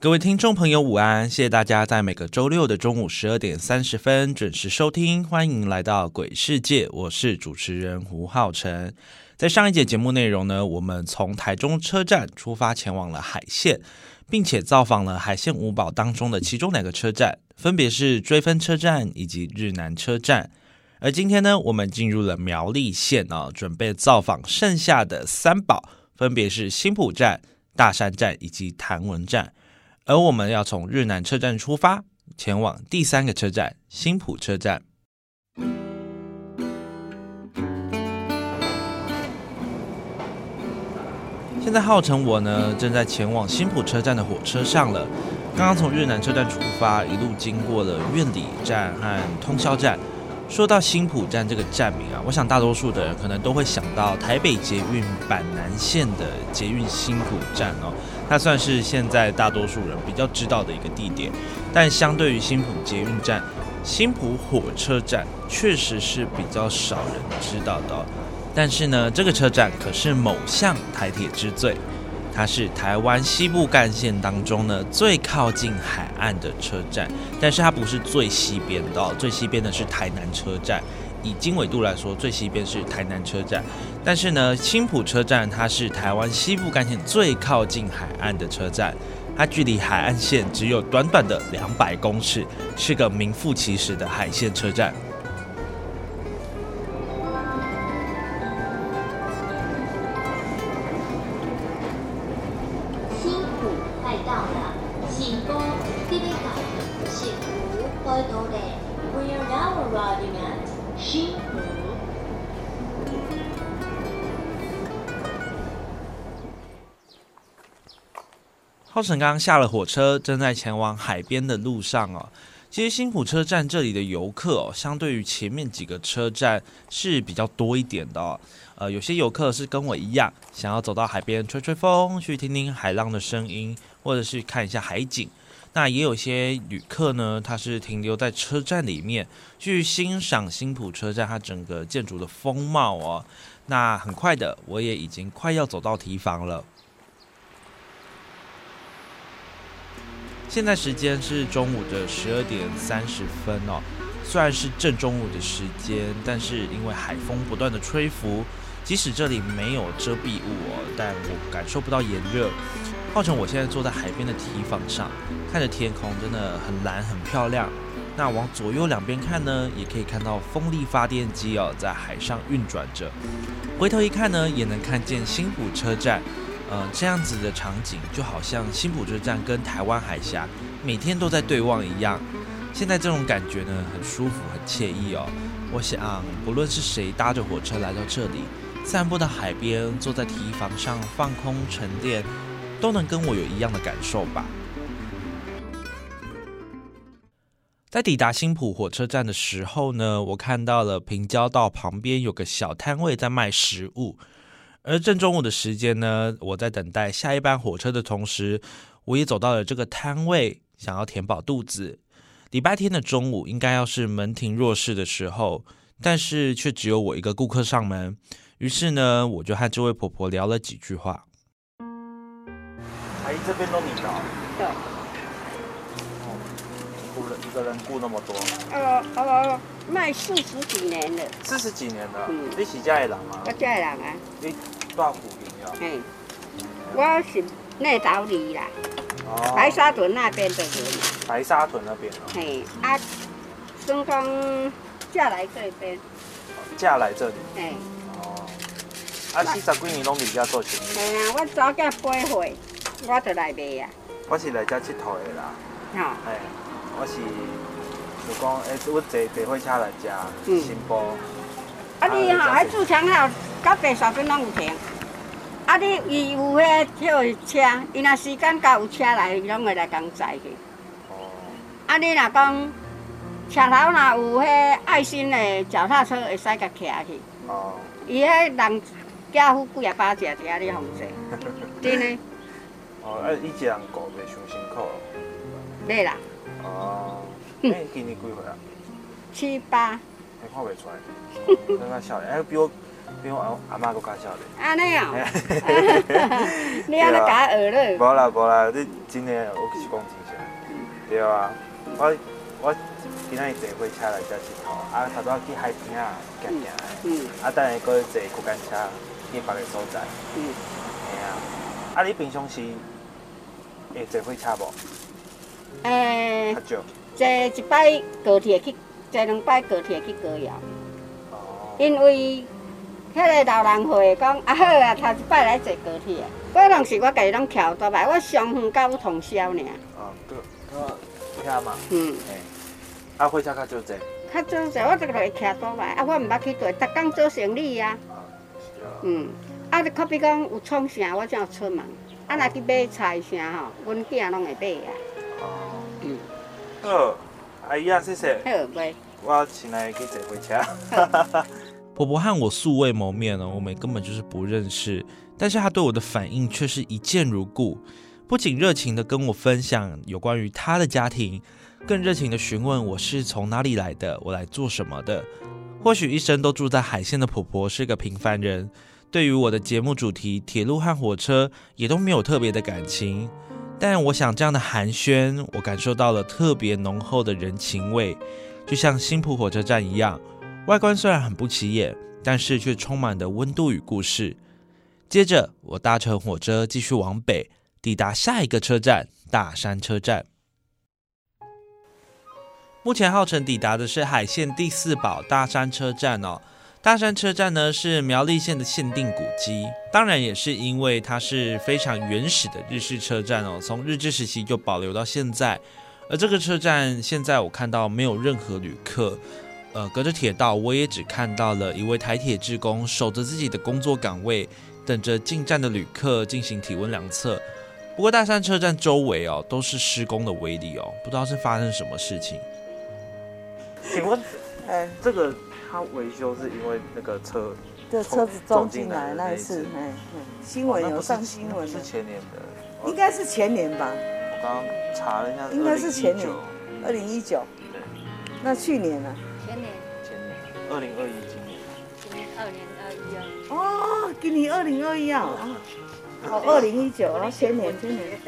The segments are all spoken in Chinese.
各位听众朋友，午安！谢谢大家在每个周六的中午十二点三十分准时收听，欢迎来到鬼世界，我是主持人胡浩辰。在上一节节目内容呢，我们从台中车站出发前往了海线，并且造访了海线五宝当中的其中两个车站，分别是追分车站以及日南车站。而今天呢，我们进入了苗栗县啊，准备造访剩下的三宝，分别是新浦站、大山站以及潭文站。而我们要从日南车站出发，前往第三个车站新浦车站。现在浩辰我呢正在前往新浦车站的火车上了。刚刚从日南车站出发，一路经过了苑里站和通宵站。说到新浦站这个站名啊，我想大多数的人可能都会想到台北捷运板南线的捷运新浦站哦，它算是现在大多数人比较知道的一个地点。但相对于新浦捷运站，新浦火车站确实是比较少人知道的。但是呢，这个车站可是某项台铁之最，它是台湾西部干线当中呢最靠近海岸的车站，但是它不是最西边的，最西边的是台南车站。以经纬度来说，最西边是台南车站，但是呢，青浦车站它是台湾西部干线最靠近海岸的车站，它距离海岸线只有短短的两百公尺，是个名副其实的海线车站。浩辰刚刚下了火车，正在前往海边的路上哦。其实新浦车站这里的游客哦，相对于前面几个车站是比较多一点的哦。呃，有些游客是跟我一样，想要走到海边吹吹风，去听听海浪的声音，或者是看一下海景。那也有些旅客呢，他是停留在车站里面，去欣赏新浦车站它整个建筑的风貌哦。那很快的，我也已经快要走到提房了。现在时间是中午的十二点三十分哦，虽然是正中午的时间，但是因为海风不断的吹拂，即使这里没有遮蔽物哦，但我感受不到炎热。浩辰，我现在坐在海边的堤防上，看着天空，真的很蓝很漂亮。那往左右两边看呢，也可以看到风力发电机哦，在海上运转着。回头一看呢，也能看见新浦车站。呃，这样子的场景就好像新浦车站跟台湾海峡每天都在对望一样。现在这种感觉呢，很舒服，很惬意哦。我想，不论是谁搭着火车来到这里，散步到海边，坐在堤防上放空沉淀，都能跟我有一样的感受吧。在抵达新浦火车站的时候呢，我看到了平交道旁边有个小摊位在卖食物。而正中午的时间呢，我在等待下一班火车的同时，我也走到了这个摊位，想要填饱肚子。礼拜天的中午应该要是门庭若市的时候，但是却只有我一个顾客上门。于是呢，我就和这位婆婆聊了几句话。阿姨这边都米糕。有。雇了一个人雇那么多。呃呃，卖四十几年了。四十几年了。嗯。你是家的人吗？我家的人啊。你。大我是内岛里啦，白沙屯那边的人。白沙屯那边哦。嘿，啊，孙刚嫁来这边。嫁来这里。嘿。哦。啊，四十几年拢伫遮做生意。嘿啊，我早嫁八岁，我就来卖啊。我是来遮佚佗的啦。哈。嘿，我是就讲，哎，我坐坐火车来遮，新埔。啊，你吼，迄自强号到白沙屯拢有停。啊！你伊有迄叫车，伊若时间到有车来，伊拢会来共载去。哦。啊！你若讲车头若有迄爱心的脚踏车，会使甲骑去。哦。伊迄人家付几啊百只，伫遐咧放坐。真的。哦，啊，你一人过袂伤辛苦。袂啦。哦。哎，今年几岁啊？七八。还看袂出来。那较少哎，比我比我阿阿妈搁较少咧。安尼哦。你安尼甲我学了？无啦无啦，你真诶，我是讲真实。对啊，我我今仔日坐火车来遮佚佗，啊，头拄仔去海边啊行行诶。嗯。啊，等下搁坐过间车去别个所在。嗯。嘿啊，啊，你平常时会坐火车无？诶。较少。坐一摆高铁去，坐两摆高铁去高阳。哦。因为迄个老人会讲啊好啊，头一摆来坐高铁，我拢是我家己拢徛多摆，我上远到通宵尔。哦，对，我徛嘛。嗯。诶。啊，火车较少坐。较少坐，我这个就会徛倒来，啊，我毋捌去坐，逐工做生理啊。啊，是啊。嗯。啊，你可比讲有创啥，我才有出门。啊，若去买菜啥吼，阮囝拢会买啊。哦。嗯好，阿姨啊，谢谢。好，拜。我先来去坐火车。婆婆和我素未谋面哦，我们根本就是不认识，但是她对我的反应却是一见如故，不仅热情的跟我分享有关于她的家庭，更热情的询问我是从哪里来的，我来做什么的。或许一生都住在海线的婆婆是个平凡人，对于我的节目主题铁路和火车也都没有特别的感情。但我想，这样的寒暄，我感受到了特别浓厚的人情味，就像新浦火车站一样。外观虽然很不起眼，但是却充满的温度与故事。接着，我搭乘火车继续往北，抵达下一个车站——大山车站。目前号称抵达的是海线第四堡大山车站哦。大山车站呢是苗栗县的限定古迹，当然也是因为它是非常原始的日式车站哦，从日治时期就保留到现在。而这个车站现在我看到没有任何旅客，呃，隔着铁道我也只看到了一位台铁职工守着自己的工作岗位，等着进站的旅客进行体温量测。不过大山车站周围哦都是施工的威力哦，不知道是发生什么事情。请问，哎，这个。他维修是因为那个车，这车子撞进来那一次，哎，新闻有上新闻，是前年的，应该是前年吧。我刚刚查了一下，应该是前年，二零一九。对，那去年呢？二零二一，今年，今年二零二一啊。哦，今年二零二一啊，哦，二零一九啊，前年，前年。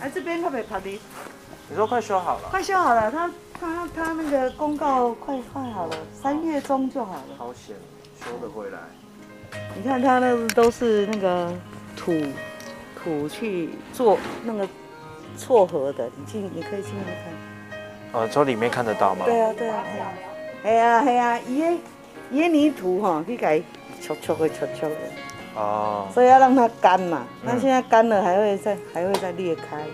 哎，这边可不可以拍的？你说快修好了？快修好了，他他他那个公告快快好了，三月中就好了。好险，修得回来。你看他那都是那个土土去做那个撮合的，你进你可以进去看。哦，从里面看得到吗？对啊对啊对啊。哎呀哎呀，伊伊泥土哈，去改搓搓的搓搓的。哦。所以要让它干嘛？那现在干了还会再还会再裂开。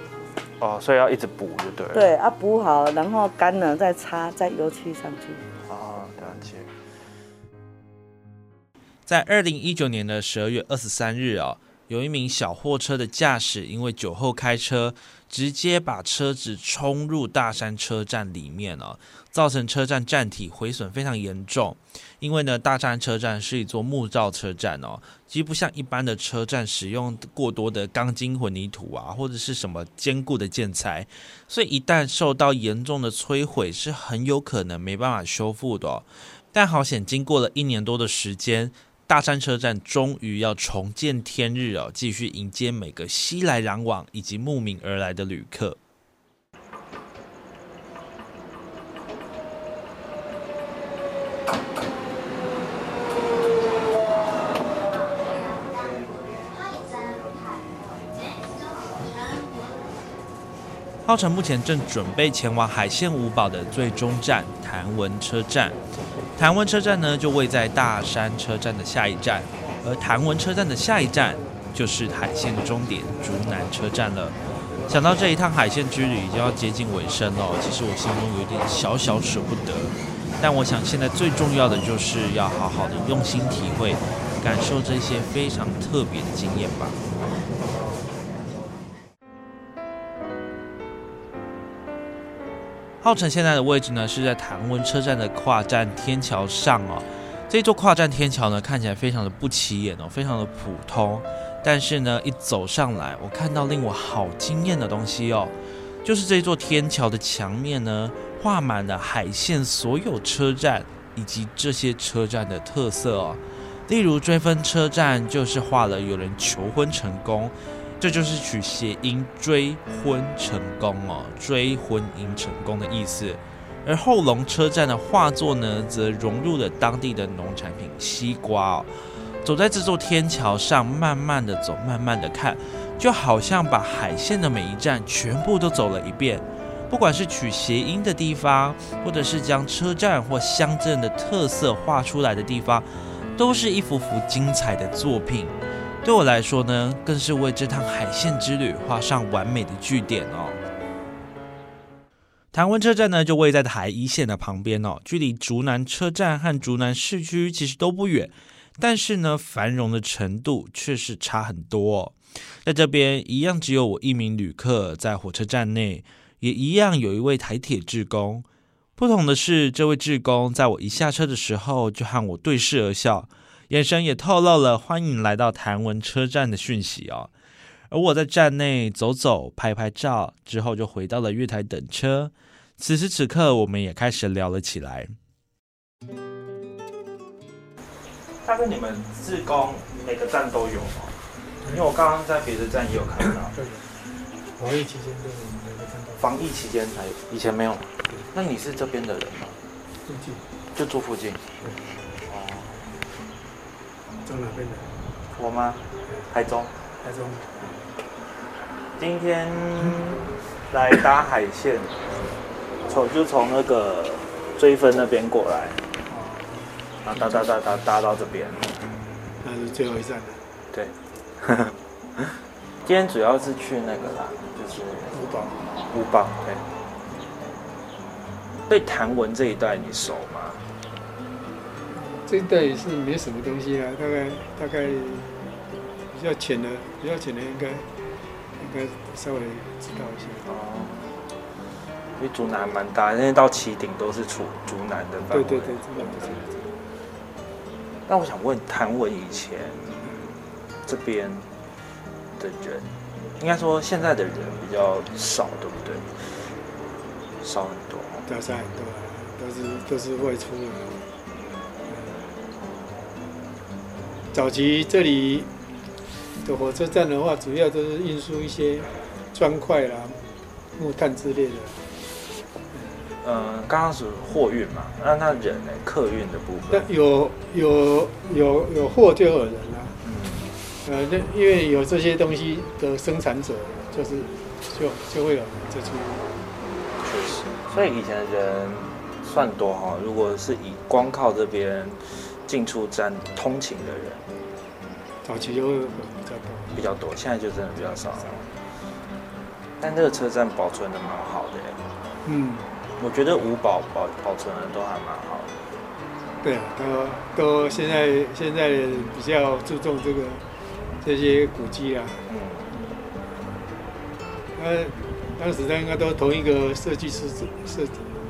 哦，所以要一直补就对了。对啊，补好，然后干了再擦，再油漆上去。哦，了解。在二零一九年的十二月二十三日啊，有一名小货车的驾驶因为酒后开车，直接把车子冲入大山车站里面了。造成车站站体毁损非常严重，因为呢，大山车站是一座木造车站哦，其实不像一般的车站使用过多的钢筋混凝土啊，或者是什么坚固的建材，所以一旦受到严重的摧毁，是很有可能没办法修复的。但好险，经过了一年多的时间，大山车站终于要重见天日哦，继续迎接每个熙来攘往以及慕名而来的旅客。浩辰目前正准备前往海线五堡的最终站潭文车站。潭文车站呢，就位在大山车站的下一站，而潭文车站的下一站就是海线终点竹南车站了。想到这一趟海线之旅已经要接近尾声了，其实我心中有点小小舍不得。但我想现在最重要的就是要好好的用心体会，感受这些非常特别的经验吧。浩辰现在的位置呢是在潭温车站的跨站天桥上哦。这座跨站天桥呢看起来非常的不起眼哦，非常的普通。但是呢，一走上来，我看到令我好惊艳的东西哦，就是这座天桥的墙面呢画满了海线所有车站以及这些车站的特色哦。例如追分车站就是画了有人求婚成功。这就是取谐音“追婚成功”哦，“追婚姻成功”的意思。而后龙车站的画作呢，则融入了当地的农产品西瓜哦。走在这座天桥上，慢慢的走，慢慢的看，就好像把海线的每一站全部都走了一遍。不管是取谐音的地方，或者是将车站或乡镇的特色画出来的地方，都是一幅幅精彩的作品。对我来说呢，更是为这趟海线之旅画上完美的句点哦。潭温车站呢，就位在台一线的旁边哦，距离竹南车站和竹南市区其实都不远，但是呢，繁荣的程度却是差很多。在这边一样只有我一名旅客在火车站内，也一样有一位台铁职工。不同的是，这位职工在我一下车的时候就和我对视而笑。眼神也透露了欢迎来到谭文车站的讯息哦。而我在站内走走、拍拍照之后，就回到了月台等车。此时此刻，我们也开始聊了起来。大概你们自工每个站都有吗？因为我刚刚在别的站也有看到。对。防疫期间都每个站都。防疫期间才有以前没有。那你是这边的人吗？附近。就住附近。从哪边的？我吗？台中。台中。今天来搭海线，从就从那个追分那边过来，啊，搭搭搭搭搭到这边。那是最后一站了。对。今天主要是去那个啦，就是五宝。五宝，对。对谭文这一带你熟吗？这一带也是没什么东西啊，大概大概比较浅的，比较浅的应该应该稍微知道一些。哦，因为竹南蛮大，因为到旗顶都是竹竹南的范围。对对对，知道知道。那我想问，谭文以前这边的人，应该说现在的人比较少，对不对？少很多。少很多，都是都是外出的。早期这里的火车站的话，主要都是运输一些砖块啦、木炭之类的。嗯，刚刚是货运嘛，那那人呢？客运的部分？那有有有有货就有人啦。嗯。呃，那因为有这些东西的生产者，就是就就会有这出。确实，所以以前的人算多哈。如果是以光靠这边。进出站通勤的人，早期就会比较多，比较多，现在就真的比较少。但这个车站保存的蛮好的，嗯，我觉得五保保保存的都还蛮好的。对啊，都都现在现在比较注重这个这些古迹啊。嗯。呃，当时他应该都同一个设计师设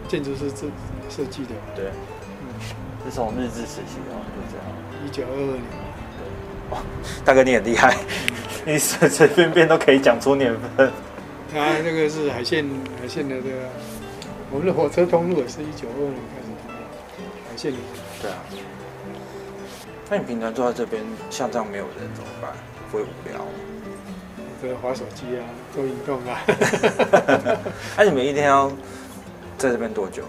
建筑师设设计的。对。是从日治时期哦，就这样。一九二二年。哇，大哥你很厉害，你随随便便都可以讲出年份。他这个是海线海线的这个，我们的火车通路也是一九二二年开始通海线的。对啊。那你平常坐在这边，像这样没有人怎么办？不会无聊？在滑手机啊，做运动啊。那你们一天要在这边多久？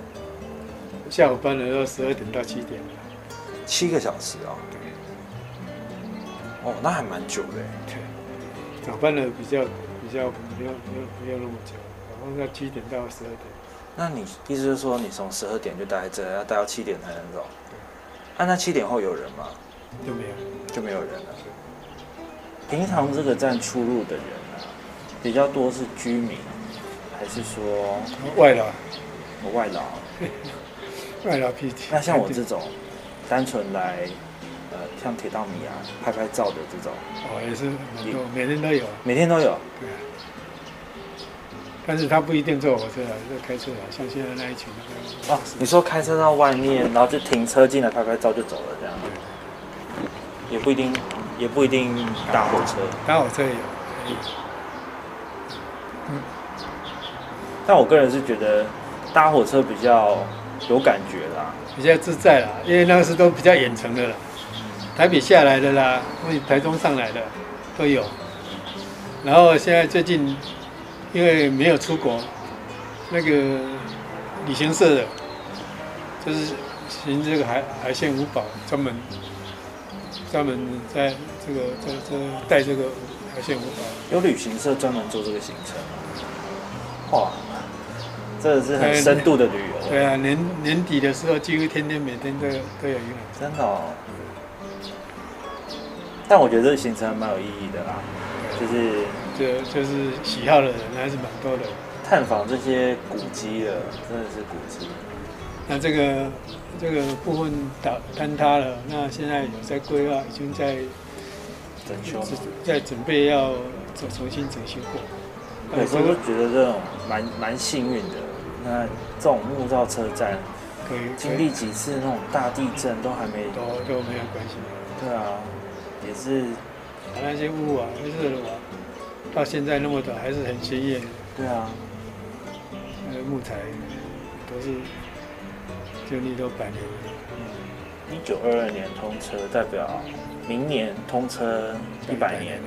下午班的要十二点到七点，七个小时啊。哦，那还蛮久的。对，早班的比较比较没有没有没有那么久，早班要七点到十二点。那你意思是说，你从十二点就待在这，要待到七点才能走？对。那七点后有人吗？就没有，就没有人了。平常这个站出入的人啊，比较多是居民，还是说外劳？外劳。那像我这种单纯来，呃，像铁道迷啊，拍拍照的这种，哦，也是很多，每天都有，每天都有。对啊。但是他不一定坐火车啊，就开车啊，像现在那一群那个。哦，你说开车到外面，然后就停车进来拍拍照就走了这样。也不一定，也不一定搭火车。搭火车也有。嗯。但我个人是觉得搭火车比较有感觉啦，比较自在啦，因为那个是都比较远程的啦，台北下来的啦，或者台中上来的都有。然后现在最近，因为没有出国，那个旅行社的，就是行这个海海鲜五宝，专门专门在这个在这带这个海鲜五宝。有旅行社专门做这个行程，哇，这是很深度的旅游。对啊，年年底的时候，几乎天天每天都有都有用。真的哦。但我觉得这个行程蛮有意义的啦。就是，就就是喜好的人还是蛮多的。探访这些古迹的，真的是古迹。那这个这个部分倒坍塌了，那现在有在规划，已经在整修，在准备要重重新整修过。有时候觉得这种蛮蛮幸运的。那这种木造车站，可以经历几次那种大地震都还没都都没有关系。对啊，也是。那些屋啊，热的瓦，到现在那么短还是很鲜艳。对啊，那个木材都是经历都百年。一九二二年通车，代表明年通车一百年。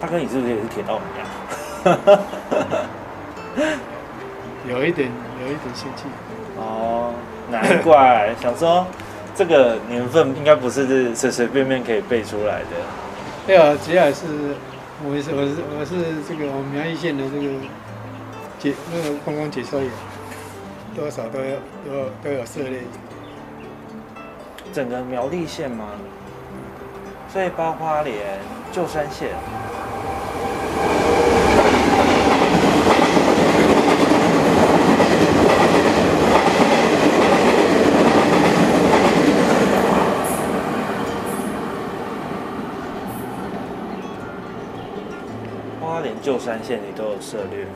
大哥，你是不是也是铁道迷啊？有一点，有一点兴趣。哦，难怪想说。这个年份应该不是随随便便可以背出来的。对啊，只要是我是我是我是这个我们苗栗县的这个解那个观光解说员，多少都有都都有涉猎。整个苗栗县吗？所以包括连旧山县。旧山线你都有涉猎，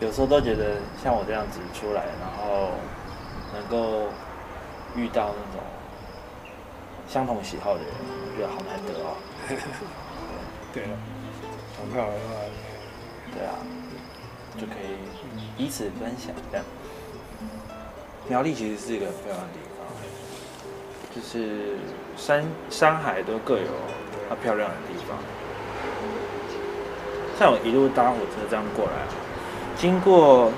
有时候都觉得像我这样子出来，然后能够遇到那种相同喜好的人，我觉得好难得哦。对了，同好的话，对啊，就可以彼此分享这样。苗栗其实是一个很漂亮的地方，就是山山海都各有它漂亮的地方。像我一路搭火车这样过来，经过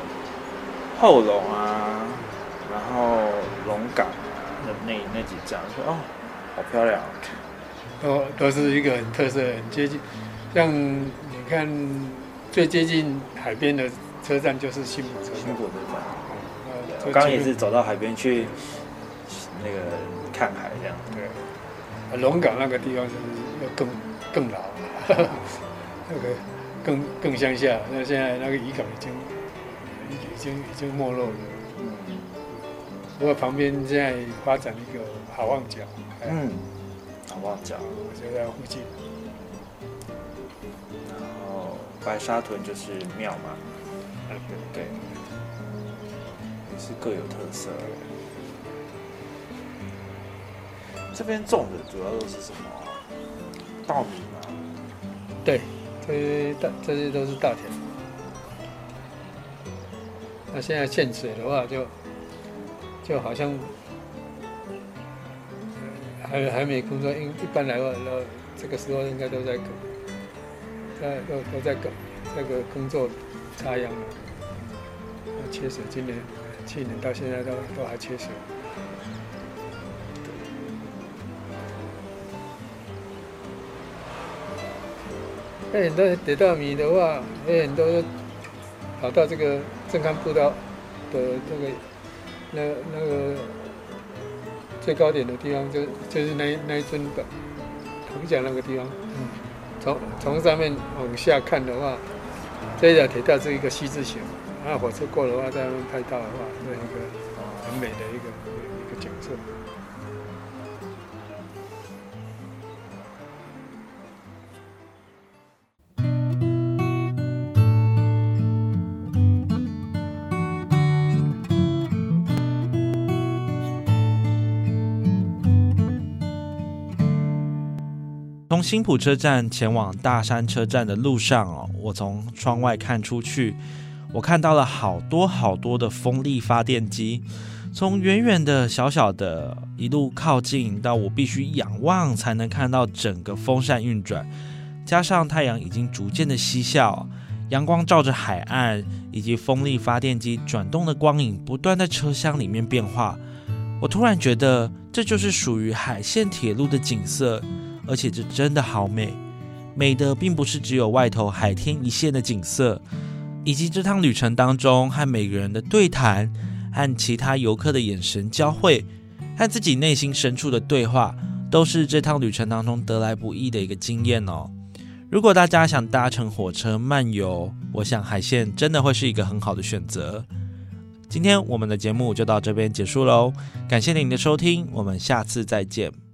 后龙啊，然后龙港的那那几站，说哦，好漂亮，都都是一个很特色、很接近。像你看，最接近海边的车站就是新浦车站。新浦车站。我刚刚也是走到海边去，那个看海这样。对。龙岗那个地方是要更更老，那个。更更乡下，那现在那个渔港已经已经已经没落了。不过旁边现在发展一个好望角，嗯，好望角我就在附近。然后白沙屯就是庙嘛，对，也是各有特色。这边种的主要都是什么？稻米吗？对。这些大这些都是大田。那现在限水的话，就就好像还还没工作。一一般来说，那这个时候应该都在耕，在都都在搞那个工作插秧了。缺水，今年去年到现在都都还缺水。那很多得到米的话，有很多跑到这个正康步道的那个那那个最高点的地方，就就是那那一尊的铜像那个地方。嗯。从从上面往下看的话，这条铁道是一个 C 字形，那火车过的话，在那边拍到的话，是一个很美的一个一个景色。新浦车站前往大山车站的路上哦，我从窗外看出去，我看到了好多好多的风力发电机，从远远的小小的，一路靠近到我必须仰望才能看到整个风扇运转，加上太阳已经逐渐的西下，阳光照着海岸以及风力发电机转动的光影不断在车厢里面变化，我突然觉得这就是属于海线铁路的景色。而且这真的好美，美的并不是只有外头海天一线的景色，以及这趟旅程当中和每个人的对谈，和其他游客的眼神交汇，和自己内心深处的对话，都是这趟旅程当中得来不易的一个经验哦。如果大家想搭乘火车漫游，我想海线真的会是一个很好的选择。今天我们的节目就到这边结束喽，感谢您的收听，我们下次再见。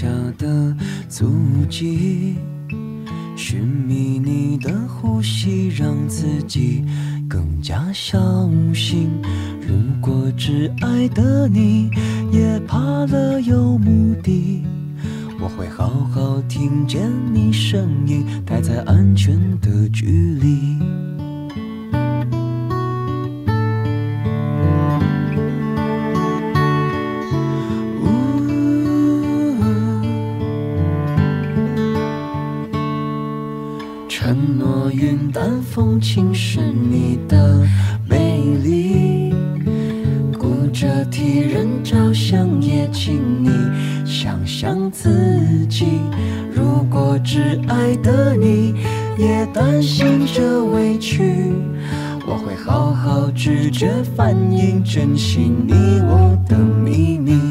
下的足迹寻觅你的呼吸，让自己更加小心。如果只爱的你也怕了有目的，我会好好听见你声音，待在安全的距离。风轻是你的美丽，顾着替人着想，也请你想想自己。如果只爱的你也担心着委屈，我会好好拒绝反应，珍惜你我的秘密。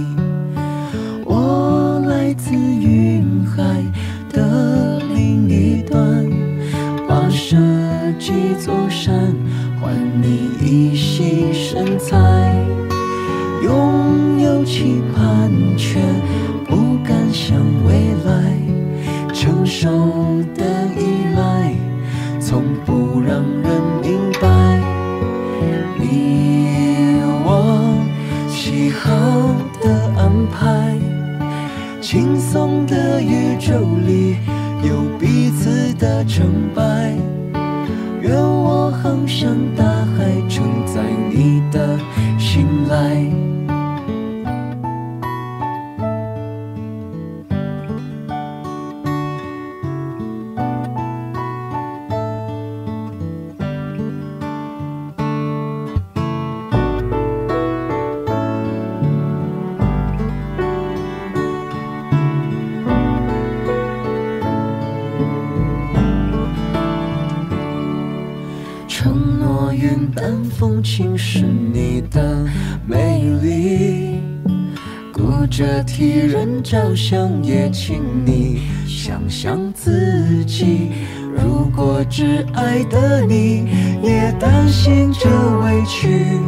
着替人着想，也请你想想自己。如果挚爱的你也担心着委屈，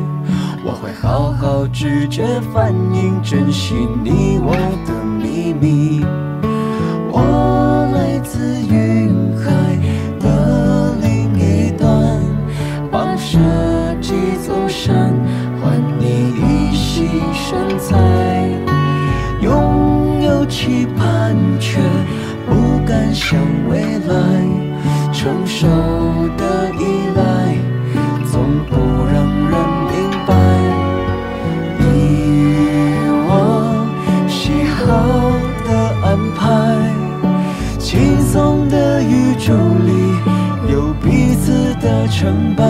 我会好好拒绝反应，珍惜你我的秘密。我向未来，成熟的依赖总不让人明白。你我喜好的安排，轻松的宇宙里有彼此的成败。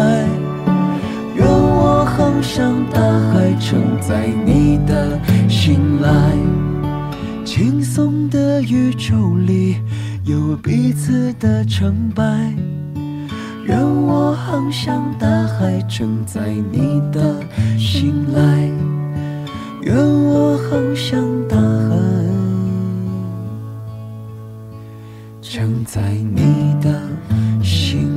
愿我航向大海，承载你的信赖。轻松的宇宙里有彼此的成败，愿我航向大海，承载你的信赖。愿我航向大海，承载你的心。